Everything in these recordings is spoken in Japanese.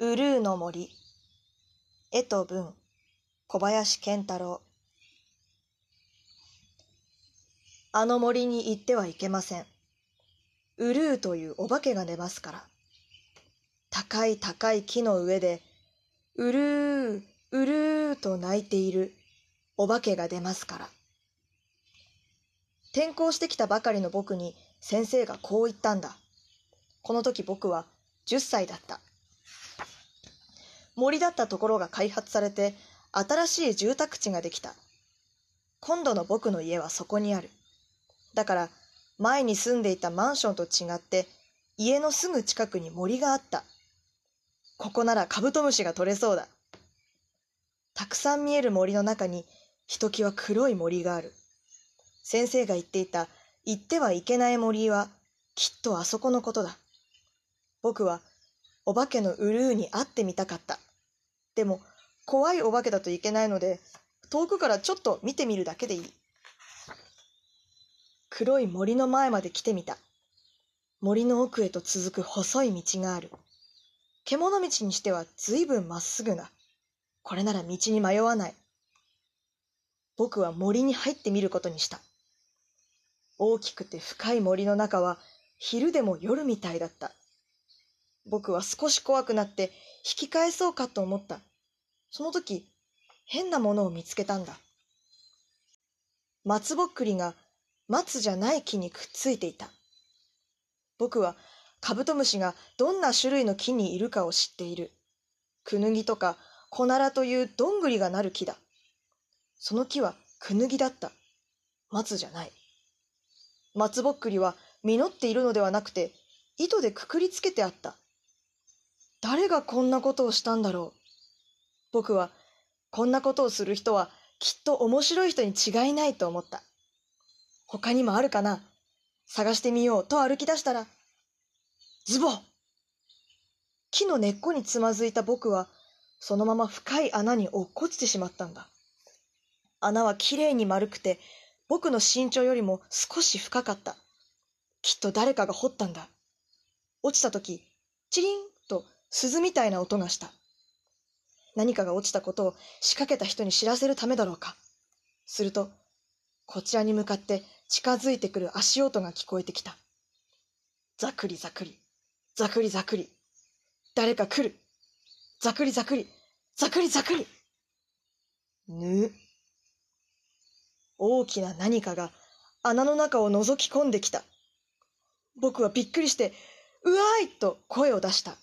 ウルーの森絵と文小林健太郎あの森に行ってはいけません。ウルーというお化けが出ますから。高い高い木の上で、うるー、うるーと泣いているお化けが出ますから。転校してきたばかりの僕に先生がこう言ったんだ。この時僕は10歳だった。森だったところが開発されて新しい住宅地ができた。今度の僕の家はそこにある。だから前に住んでいたマンションと違って家のすぐ近くに森があった。ここならカブトムシが取れそうだ。たくさん見える森の中にひときわ黒い森がある。先生が言っていた行ってはいけない森はきっとあそこのことだ。僕はお化けのウルーに会ってみたかった。でも怖いお化けだといけないので遠くからちょっと見てみるだけでいい。黒い森の前まで来てみた。森の奥へと続く細い道がある。獣道にしては随分まっすぐな。これなら道に迷わない。僕は森に入ってみることにした。大きくて深い森の中は昼でも夜みたいだった。僕は少し怖くなって引き返そうかと思った。その時、変なものを見つけたんだ。松ぼっくりが松じゃない木にくっついていた。僕はカブトムシがどんな種類の木にいるかを知っている。クヌギとかコナラというどんぐりがなる木だ。その木はクヌギだった。松じゃない。松ぼっくりは実っているのではなくて糸でくくりつけてあった。誰がこんなことをしたんだろう。僕はこんなことをする人はきっと面白い人に違いないと思った。他にもあるかな探してみようと歩き出したら、ズボ木の根っこにつまずいた僕は、そのまま深い穴に落っこちてしまったんだ。穴はきれいに丸くて、僕の身長よりも少し深かった。きっと誰かが掘ったんだ。落ちた時、チリン鈴みたいな音がした。何かが落ちたことを仕掛けた人に知らせるためだろうか。すると、こちらに向かって近づいてくる足音が聞こえてきた。ざくりざくり、ざくりざくり。誰か来る。ざくりざくり、ざくりざくり。ぬ。大きな何かが穴の中を覗き込んできた。僕はびっくりして、うわーいと声を出した。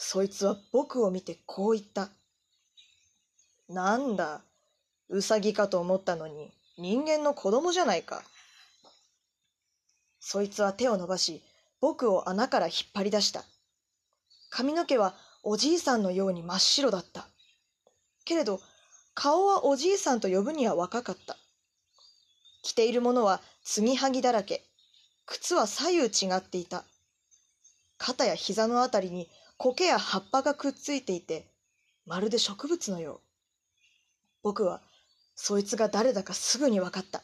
そいつは僕を見てこう言った。なんだ、うさぎかと思ったのに、人間の子供じゃないか。そいつは手を伸ばし、僕を穴から引っ張り出した。髪の毛はおじいさんのように真っ白だった。けれど、顔はおじいさんと呼ぶには若かった。着ているものは継ぎはぎだらけ。靴は左右違っていた。肩や膝のあたりに苔や葉っぱがくっついていて、まるで植物のよう。僕はそいつが誰だかすぐにわかった。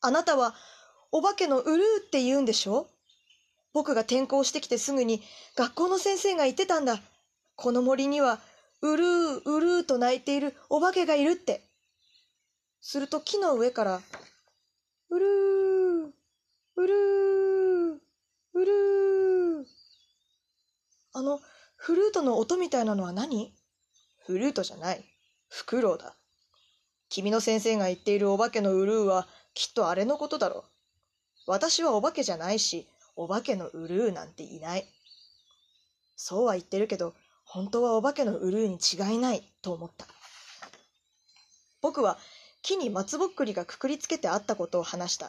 あなたはお化けのウルーって言うんでしょ？僕が転校してきてすぐに学校の先生が言ってたんだ。この森にはうるーうるーと泣いているお化けがいるって。すると木の上から、うるー、うるー、うるー。あの、フルートの音みたいなのは何？フルートじゃない。フクロウだ。君の先生が言っているお化けのウルーはきっとあれのことだろう。私はお化けじゃないし、お化けのウルーなんていない。そうは言ってるけど、本当はお化けのウルーに違いないと思った。僕は木に松ぼっくりがくくりつけてあったことを話した。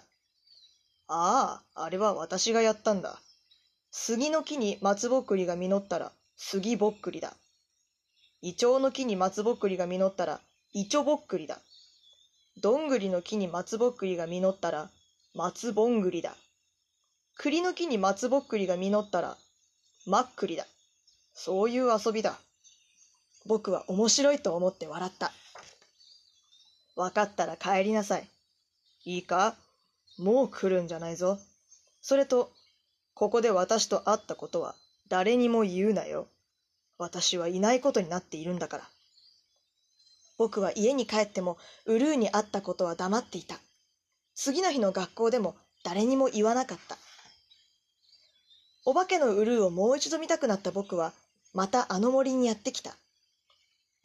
ああ、あれは私がやったんだ。杉の木に松ぼっくりが実ったら杉ぼっくりだ。イチョウの木に松ぼっくりが実ったらイチョぼっくりだ。どんぐりの木に松ぼっくりが実ったら、松ぼんぐりだ。栗の木に松ぼっくりが実ったら、まっくりだ。そういう遊びだ。僕は面白いと思って笑った。わかったら帰りなさい。いいか？もう来るんじゃないぞ。それと、ここで私と会ったことは誰にも言うなよ。私はいないことになっているんだから。僕は家に帰ってもウルーに会ったことは黙っていた。次の日の学校でも誰にも言わなかった。お化けのウルーをもう一度見たくなった僕は、またあの森にやってきた。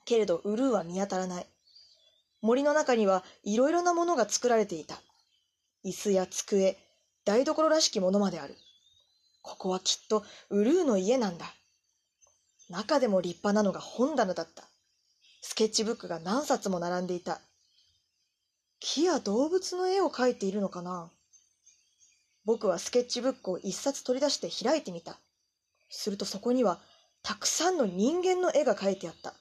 けれどウルーは見当たらない。森の中にはいろいろなものが作られていた。椅子や机、台所らしきものまである。ここはきっとウルーの家なんだ。中でも立派なのが本棚だった。スケッチブックが何冊も並んでいた。木や動物の絵を描いているのかな僕はスケッチブックを一冊取り出して開いてみた。するとそこにはたくさんの人間の絵が描いてあった。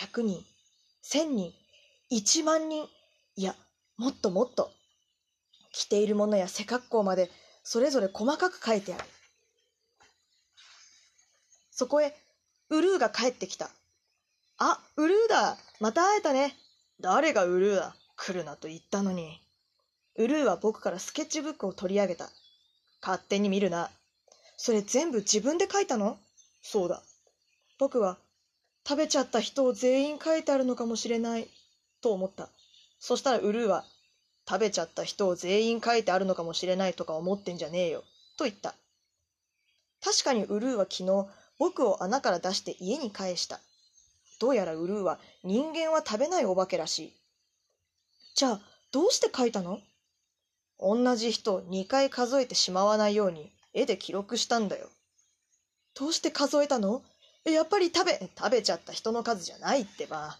100人、1000人、1万人、いや、もっともっと。着ているものや背格好までそれぞれ細かく書いてある。そこへ、ウルーが帰ってきた。あ、ウルーだまた会えたね誰がウルーだ来るなと言ったのに。ウルーは僕からスケッチブックを取り上げた。勝手に見るな。それ全部自分で書いたのそうだ。僕は、食べちゃった人を全員書いてあるのかもしれない、と思った。そしたらウルーは、食べちゃった人を全員書いてあるのかもしれないとか思ってんじゃねえよ、と言った。確かにウルーは昨日、僕を穴から出して家に返した。どうやらウルーは人間は食べないお化けらしい。じゃあ、どうして書いたの？同じ人2回数えてしまわないように絵で記録したんだよ。どうして数えたの？やっぱり食べ、食べちゃった人の数じゃないってば。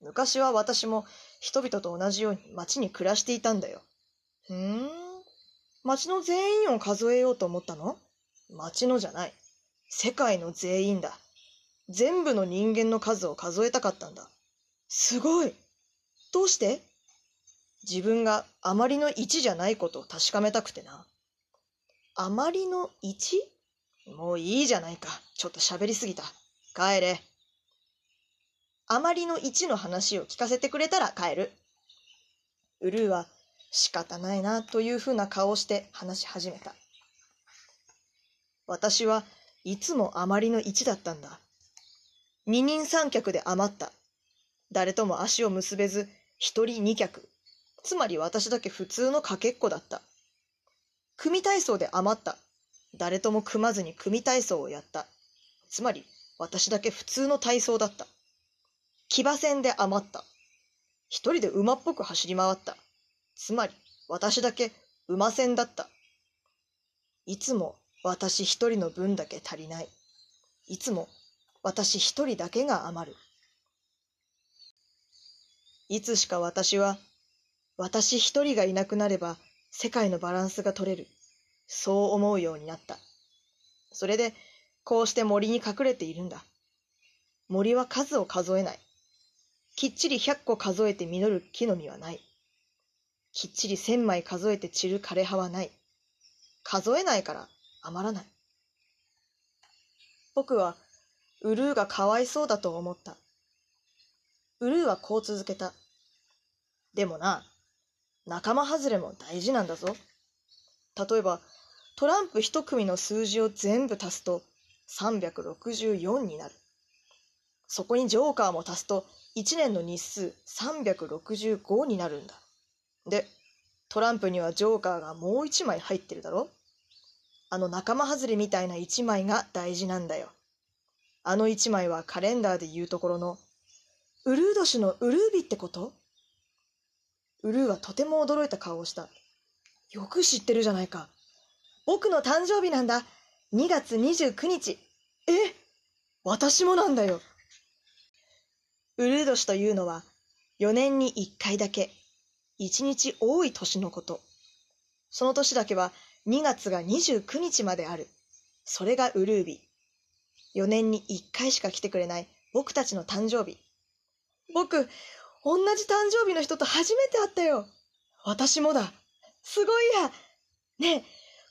昔は私も人々と同じように町に暮らしていたんだよ。ふーん。町の全員を数えようと思ったの？町のじゃない。世界の全員だ。全部の人間の数を数えたかったんだ。すごい。どうして？自分があまりの1じゃないことを確かめたくてな。あまりの 1? もういいじゃないか。ちょっと喋りすぎた。帰れ。あまりの1の話を聞かせてくれたら帰る。ウルーは仕方ないなというふうな顔をして話し始めた。私はいつもあまりの1だったんだ。二人三脚で余った。誰とも足を結べず、一人二脚。つまり私だけ普通のかけっこだった。組体操で余った。誰とも組まずに組体操をやった。つまり私だけ普通の体操だった。騎馬戦で余った。一人で馬っぽく走り回った。つまり私だけ馬戦だった。いつも私一人の分だけ足りない。いつも私一人だけが余る。いつしか私は、私一人がいなくなれば世界のバランスが取れる。そう思うようになった。それで、こうして森に隠れているんだ。森は数を数えない。きっちり百個数えて実る木の実はない。きっちり千枚数えて散る枯れ葉はない。数えないから余らない。僕はウルーがかわいそうだと思った。ウルーはこう続けた。でもな、仲間外れも大事なんだぞ。例えば、トランプ一組の数字を全部足すと364になる。そこにジョーカーも足すと1年の日数365になるんだ。で、トランプにはジョーカーがもう1枚入ってるだろあの仲間外れみたいな1枚が大事なんだよ。あの一枚はカレンダーで言うところの、ウルー年のウルー日ってこと？ウルーはとても驚いた顔をした。よく知ってるじゃないか。僕の誕生日なんだ。2月29日。え？私もなんだよ。ウルー年というのは、4年に1回だけ、1日多い年のこと。その年だけは2月が29日まである。それがウルー日。4年に1回しか来てくれない僕たちの誕生日。僕、同じ誕生日の人と初めて会ったよ。私もだ。すごいや。ねえ、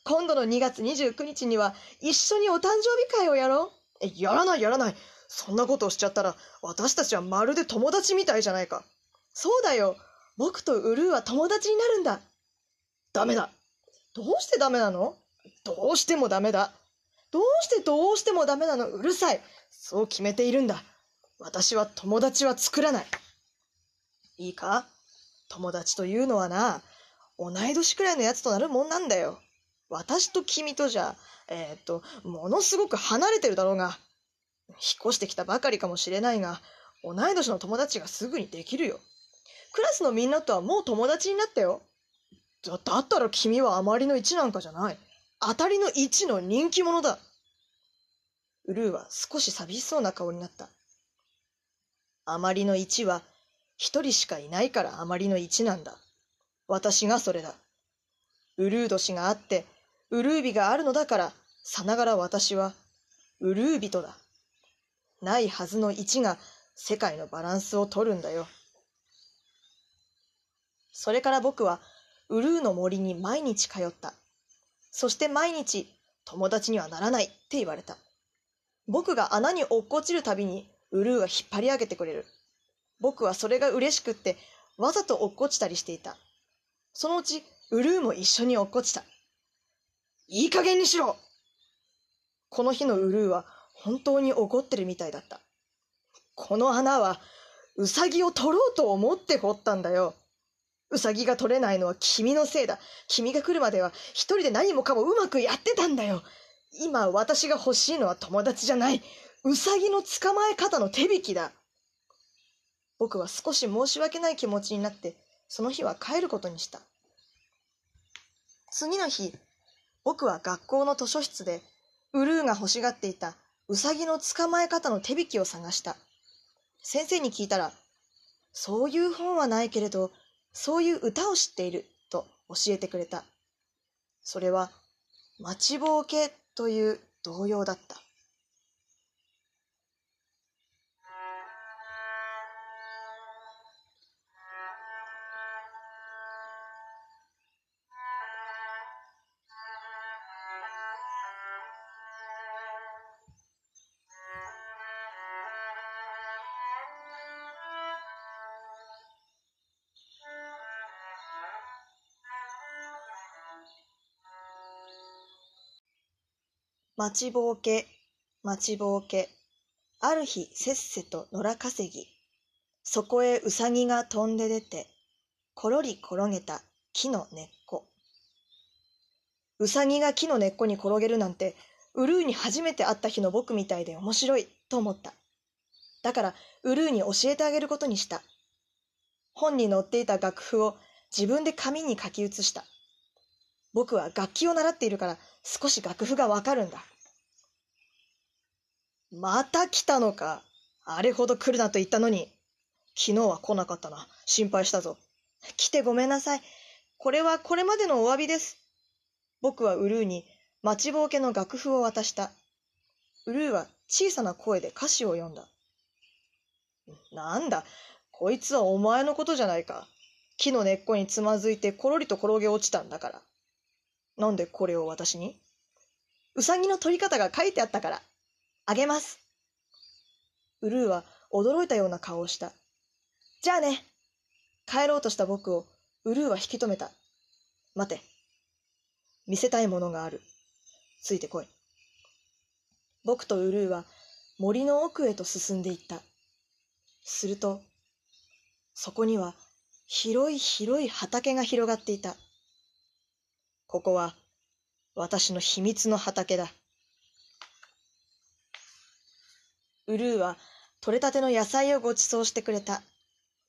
今度の2月29日には一緒にお誕生日会をやろう。え、やらないやらない。そんなことをしちゃったら私たちはまるで友達みたいじゃないか。そうだよ。僕とウルーは友達になるんだ。ダメだ。どうしてダメなの？どうしてもダメだ。どうしてどうしてもダメなの？うるさいそう決めているんだ。私は友達は作らない。いいか？友達というのはな、同い年くらいのやつとなるもんなんだよ。私と君とじゃ、えー、っと、ものすごく離れてるだろうが。引っ越してきたばかりかもしれないが、同い年の友達がすぐにできるよ。クラスのみんなとはもう友達になったよ。だだったら君はあまりの一なんかじゃない。当たりの一の人気者だ。ウルーは少し寂しそうな顔になった。あまりの一は一人しかいないからあまりの一なんだ。私がそれだ。ウルー年があって、ウルービがあるのだから、さながら私は、ウルー人だ。ないはずの一が世界のバランスを取るんだよ。それから僕は、ウルーの森に毎日通った。そして毎日、友達にはならないって言われた。僕が穴に落っこちるたびに、ウルーは引っ張り上げてくれる。僕はそれが嬉しくって、わざと落っこちたりしていた。そのうち、ウルーも一緒に落っこちた。いい加減にしろこの日のウルーは本当に怒ってるみたいだった。この穴は、ウサギを取ろうと思って掘ったんだよ。ウサギが取れないのは君のせいだ。君が来るまでは一人で何もかもうまくやってたんだよ。今私が欲しいのは友達じゃない。ウサギの捕まえ方の手引きだ。僕は少し申し訳ない気持ちになって、その日は帰ることにした。次の日、僕は学校の図書室で、ウルーが欲しがっていたウサギの捕まえ方の手引きを探した。先生に聞いたら、そういう本はないけれど、そういう歌を知っていると教えてくれた。それは、待ちぼうけという童謡だった。待ちぼうけ、待ちぼうけ。ある日せっせと野良稼ぎ。そこへうさぎが飛んで出て、ころり転げた木の根っこ。うさぎが木の根っこに転げるなんて、ウルーに初めて会った日の僕みたいで面白いと思った。だから、ウルーに教えてあげることにした。本に載っていた楽譜を自分で紙に書き写した。僕は楽器を習っているから少し楽譜がわかるんだ。また来たのか。あれほど来るなと言ったのに。昨日は来なかったな。心配したぞ。来てごめんなさい。これはこれまでのお詫びです。僕はウルーに待ちぼうけの楽譜を渡した。ウルーは小さな声で歌詞を読んだ。なんだ、こいつはお前のことじゃないか。木の根っこにつまずいてころりと転げ落ちたんだから。なんでこれを私に？うさぎの取り方が書いてあったから。あげます。ウルーは驚いたような顔をした。じゃあね。帰ろうとした僕をウルーは引き止めた。待て。見せたいものがある。ついてこい。僕とウルーは森の奥へと進んでいった。すると、そこには広い広い畑が広がっていた。ここは私の秘密の畑だ。ウルーは取れたての野菜をご馳走してくれた。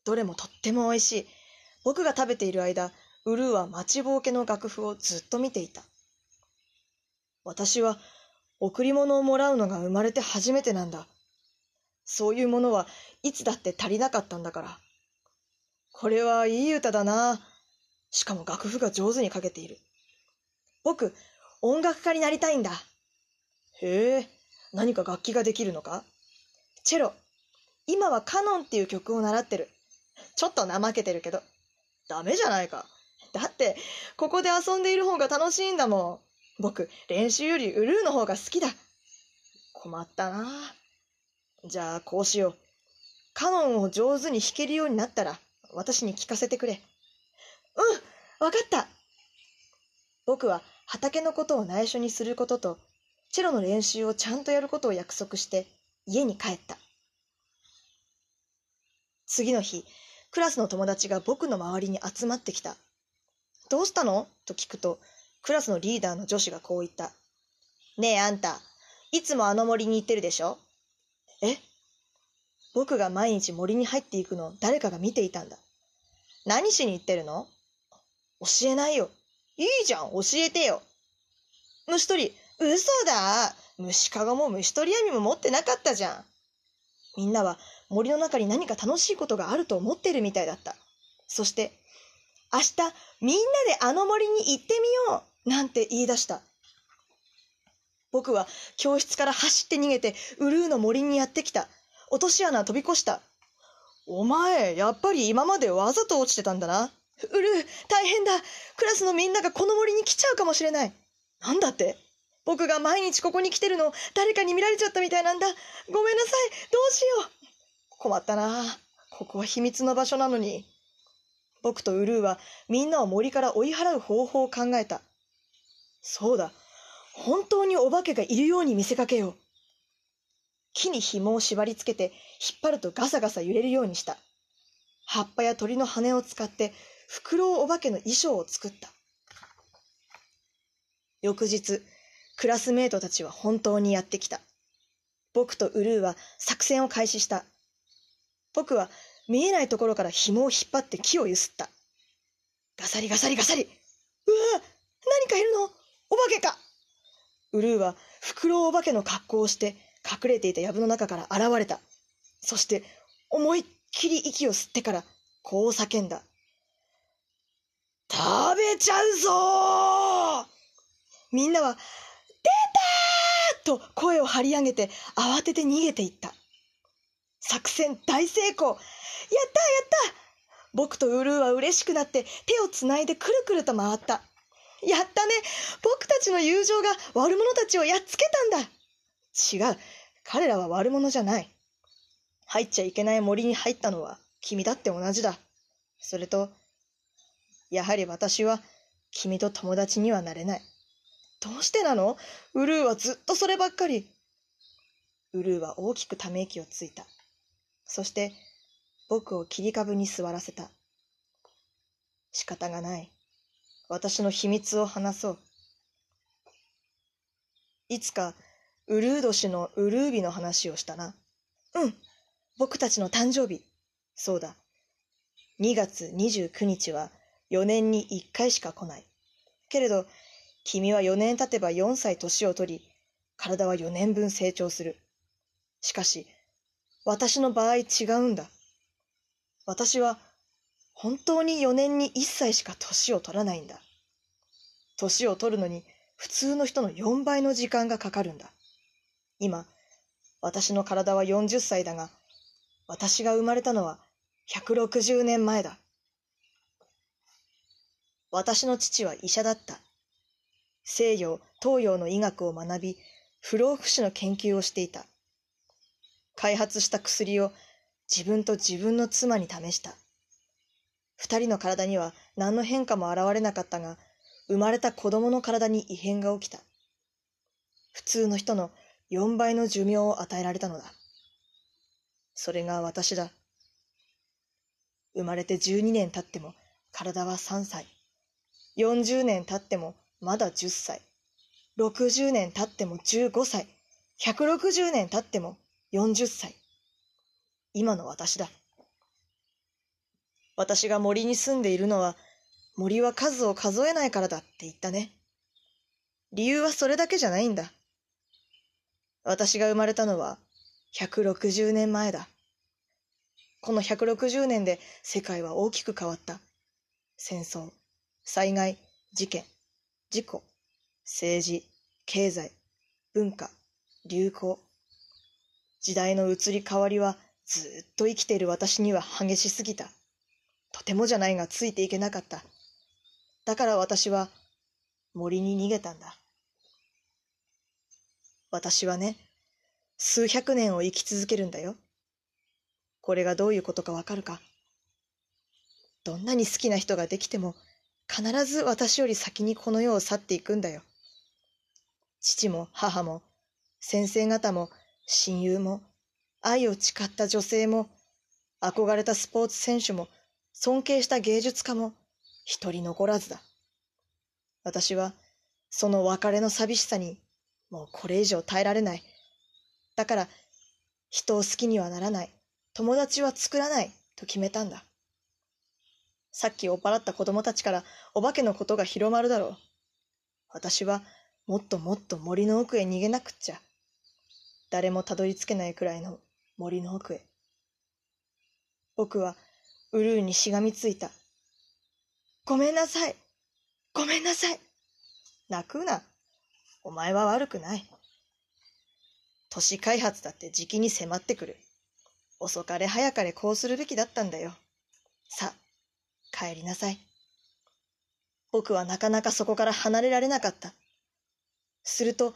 どれもとっても美味しい。僕が食べている間、ウルーは待ちぼうけの楽譜をずっと見ていた。私は贈り物をもらうのが生まれて初めてなんだ。そういうものはいつだって足りなかったんだから。これはいい歌だな。しかも楽譜が上手に書けている。僕、音楽家になりたいんだ。へえ、何か楽器ができるのか？チェロ。今はカノンっていう曲を習ってる。ちょっと怠けてるけど。ダメじゃないか。だって、ここで遊んでいる方が楽しいんだもん。僕、練習よりウルーの方が好きだ。困ったな。じゃあ、こうしよう。カノンを上手に弾けるようになったら、私に聞かせてくれ。うん、わかった。僕は畑のことを内緒にすることと、チェロの練習をちゃんとやることを約束して家に帰った。次の日、クラスの友達が僕の周りに集まってきた。どうしたの？と聞くと、クラスのリーダーの女子がこう言った。ねえあんた、いつもあの森に行ってるでしょ？え？僕が毎日森に入っていくのを誰かが見ていたんだ。何しに行ってるの？教えないよ。いいじゃん、教えてよ。虫取り、嘘だ。虫かごも虫取り網も持ってなかったじゃん。みんなは森の中に何か楽しいことがあると思ってるみたいだった。そして、明日みんなであの森に行ってみようなんて言い出した。僕は教室から走って逃げてウルーの森にやってきた。落とし穴飛び越した。お前、やっぱり今までわざと落ちてたんだな。ウルー、大変だ。クラスのみんながこの森に来ちゃうかもしれない。なんだって？僕が毎日ここに来てるの誰かに見られちゃったみたいなんだ。ごめんなさい。どうしよう。困ったな。ここは秘密の場所なのに。僕とウルーはみんなを森から追い払う方法を考えた。そうだ。本当にお化けがいるように見せかけよう。木に紐を縛り付けて引っ張るとガサガサ揺れるようにした。葉っぱや鳥の羽を使ってフクロウお化けの衣装を作った。翌日、クラスメートたちは本当にやってきた。僕とウルーは作戦を開始した。僕は見えないところから紐を引っ張って木をゆすった。ガサリガサリガサリ。うわ何かいるの？お化けかウルーはフクロウお化けの格好をして隠れていた藪の中から現れた。そして思いっきり息を吸ってからこう叫んだ。食べちゃうぞみんなは、出たと声を張り上げて慌てて逃げていった。作戦大成功やったやった僕とウルーは嬉しくなって手をつないでくるくると回った。やったね僕たちの友情が悪者たちをやっつけたんだ違う。彼らは悪者じゃない。入っちゃいけない森に入ったのは君だって同じだ。それと、やはり私は君と友達にはなれない。どうしてなの？ウルーはずっとそればっかり。ウルーは大きくため息をついた。そして僕を切り株に座らせた。仕方がない。私の秘密を話そう。いつか、ウルー年のウルー日の話をしたな。うん、僕たちの誕生日。そうだ。2月29日は4年に1回しか来ない。けれど、君は4年経てば4歳年を取り、体は4年分成長する。しかし、私の場合違うんだ。私は本当に4年に1歳しか年を取らないんだ。年を取るのに普通の人の4倍の時間がかかるんだ。今、私の体は40歳だが、私が生まれたのは160年前だ。私の父は医者だった。西洋、東洋の医学を学び、不老不死の研究をしていた。開発した薬を自分と自分の妻に試した。二人の体には何の変化も現れなかったが、生まれた子供の体に異変が起きた。普通の人の4倍の寿命を与えられたのだ。それが私だ。生まれて12年経っても体は3歳。40年経ってもまだ10歳。60年経っても15歳。160年経っても40歳。今の私だ。私が森に住んでいるのは、森は数を数えないからだって言ったね。理由はそれだけじゃないんだ。私が生まれたのは160年前だ。この160年で世界は大きく変わった。戦争、災害、事件、事故、政治、経済、文化、流行。時代の移り変わりはずっと生きている私には激しすぎた。とてもじゃないがついていけなかった。だから私は森に逃げたんだ。私はね、数百年を生き続けるんだよ。これがどういうことかわかるかどんなに好きな人ができても、必ず私より先にこの世を去っていくんだよ。父も母も先生方も親友も愛を誓った女性も憧れたスポーツ選手も尊敬した芸術家も一人残らずだ。私はその別れの寂しさにもうこれ以上耐えられない。だから人を好きにはならない。友達は作らないと決めたんだ。さっき追っ払った子供たちからお化けのことが広まるだろう。私はもっともっと森の奥へ逃げなくっちゃ。誰もたどり着けないくらいの森の奥へ。僕はウルーにしがみついた。ごめんなさい。ごめんなさい。泣くな。お前は悪くない。都市開発だって時期に迫ってくる。遅かれ早かれこうするべきだったんだよ。さあ、帰りなさい。僕はなかなかそこから離れられなかった。すると、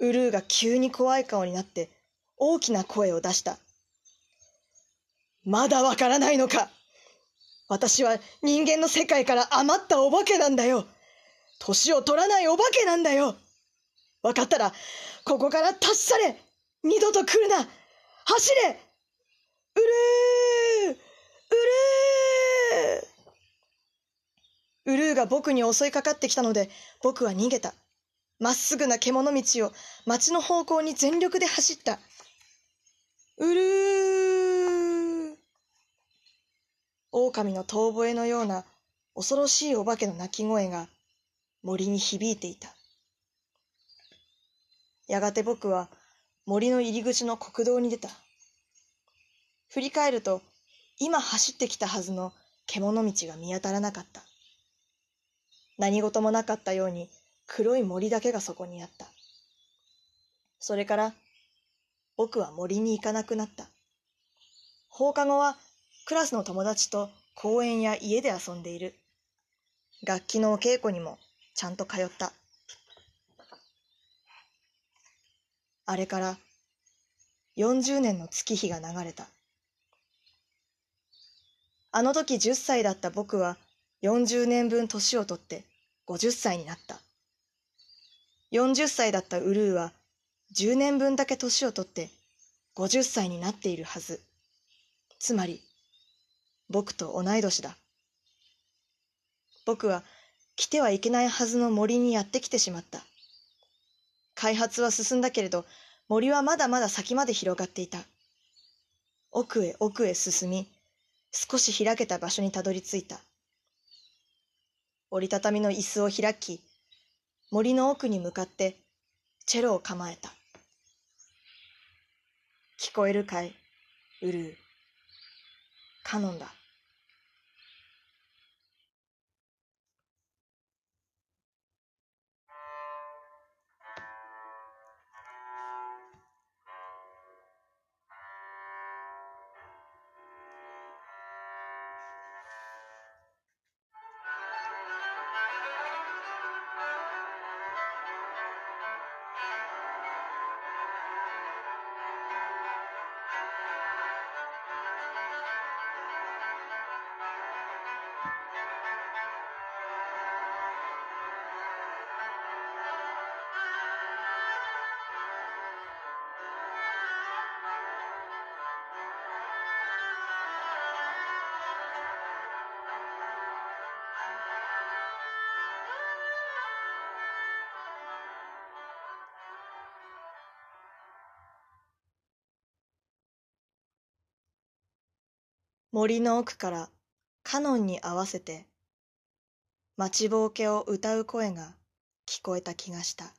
ウルーが急に怖い顔になって大きな声を出した。まだわからないのか私は人間の世界から余ったお化けなんだよ年を取らないお化けなんだよわかったら、ここから立ち去れ二度と来るな走れうるーうるーウルーが僕に襲いかかってきたので、僕は逃げた。まっすぐな獣道を町の方向に全力で走った。うるー狼の遠吠えのような恐ろしいお化けの鳴き声が森に響いていた。やがて僕は森の入り口の国道に出た。振り返ると、今走ってきたはずの獣道が見当たらなかった。何事もなかったように黒い森だけがそこにあった。それから僕は森に行かなくなった。放課後はクラスの友達と公園や家で遊んでいる。楽器のお稽古にもちゃんと通った。あれから40年の月日が流れた。あの時10歳だった僕は40年分年を取って50歳になった。40歳だったウルーは10年分だけ年を取って50歳になっているはず。つまり、僕と同い年だ。僕は来てはいけないはずの森にやってきてしまった。開発は進んだけれど、森はまだまだ先まで広がっていた。奥へ奥へ進み、少し開けた場所にたどり着いた。折りたたみの椅子を開き、森の奥に向かってチェロを構えた。聞こえるかい、ウルー。カノンだ。森の奥からカノンに合わせて待ちぼうけを歌う声が聞こえた気がした。